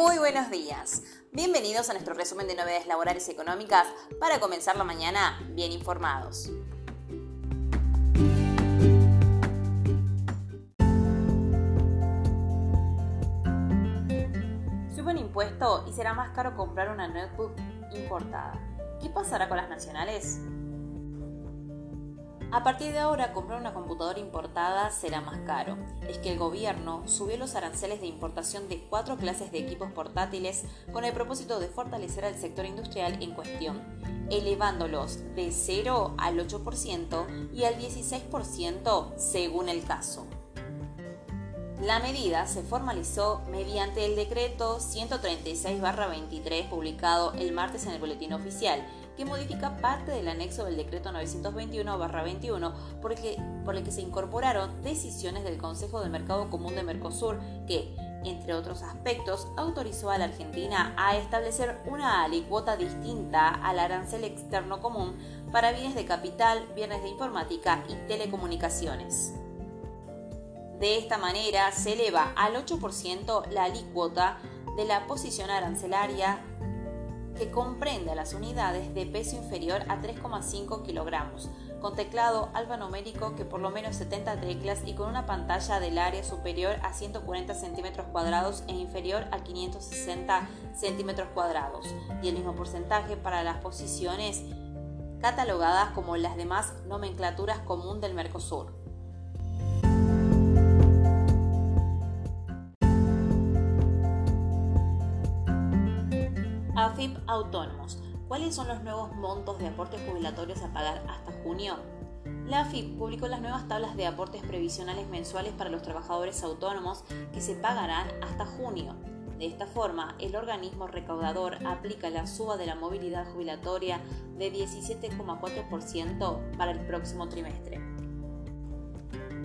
Muy buenos días. Bienvenidos a nuestro resumen de novedades laborales y económicas para comenzar la mañana bien informados. Sube un impuesto y será más caro comprar una notebook importada. ¿Qué pasará con las nacionales? A partir de ahora, comprar una computadora importada será más caro. Es que el gobierno subió los aranceles de importación de cuatro clases de equipos portátiles con el propósito de fortalecer al sector industrial en cuestión, elevándolos de 0 al 8% y al 16% según el caso. La medida se formalizó mediante el decreto 136-23 publicado el martes en el Boletín Oficial que modifica parte del anexo del decreto 921-21 por, por el que se incorporaron decisiones del Consejo del Mercado Común de Mercosur que, entre otros aspectos, autorizó a la Argentina a establecer una alicuota distinta al arancel externo común para bienes de capital, bienes de informática y telecomunicaciones. De esta manera se eleva al 8% la alicuota de la posición arancelaria que comprende a las unidades de peso inferior a 3,5 kilogramos, con teclado alfanumérico que por lo menos 70 teclas y con una pantalla del área superior a 140 centímetros cuadrados e inferior a 560 centímetros cuadrados, y el mismo porcentaje para las posiciones catalogadas como las demás nomenclaturas común del Mercosur. Autónomos. ¿Cuáles son los nuevos montos de aportes jubilatorios a pagar hasta junio? La AFIP publicó las nuevas tablas de aportes previsionales mensuales para los trabajadores autónomos que se pagarán hasta junio. De esta forma, el organismo recaudador aplica la suba de la movilidad jubilatoria de 17,4% para el próximo trimestre.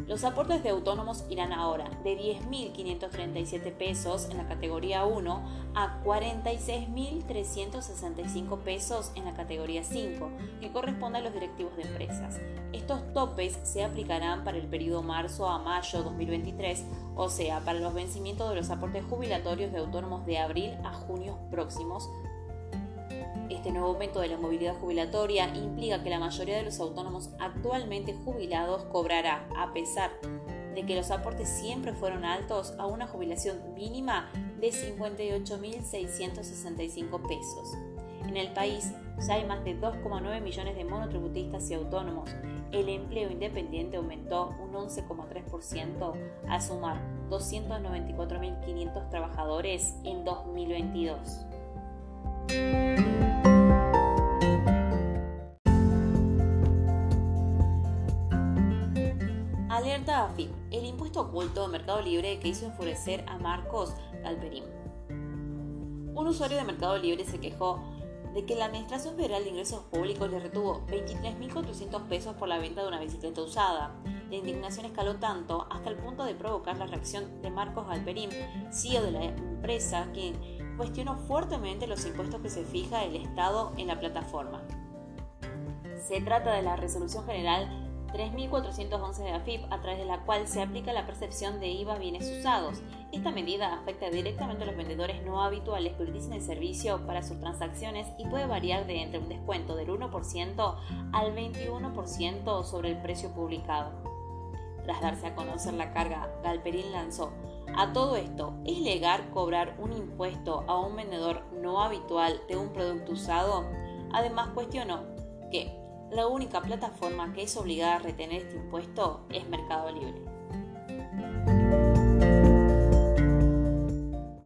Los aportes de autónomos irán ahora de 10.537 pesos en la categoría 1 a 46.365 pesos en la categoría 5, que corresponde a los directivos de empresas. Estos topes se aplicarán para el periodo marzo a mayo 2023, o sea, para los vencimientos de los aportes jubilatorios de autónomos de abril a junio próximos, este nuevo aumento de la movilidad jubilatoria implica que la mayoría de los autónomos actualmente jubilados cobrará, a pesar de que los aportes siempre fueron altos, a una jubilación mínima de 58.665 pesos. En el país ya hay más de 2,9 millones de monotributistas y autónomos. El empleo independiente aumentó un 11,3% a sumar 294.500 trabajadores en 2022. El impuesto oculto de Mercado Libre que hizo enfurecer a Marcos Galperín. Un usuario de Mercado Libre se quejó de que la Administración Federal de Ingresos Públicos le retuvo 23.400 pesos por la venta de una bicicleta usada. La indignación escaló tanto hasta el punto de provocar la reacción de Marcos Galperín, CEO de la empresa, quien cuestionó fuertemente los impuestos que se fija el Estado en la plataforma. Se trata de la Resolución General 3.411 de AFIP, a través de la cual se aplica la percepción de IVA bienes usados. Esta medida afecta directamente a los vendedores no habituales que utilicen el servicio para sus transacciones y puede variar de entre un descuento del 1% al 21% sobre el precio publicado. Tras darse a conocer la carga, Galperín lanzó a todo esto, ¿es legal cobrar un impuesto a un vendedor no habitual de un producto usado? Además cuestionó que la única plataforma que es obligada a retener este impuesto es Mercado Libre.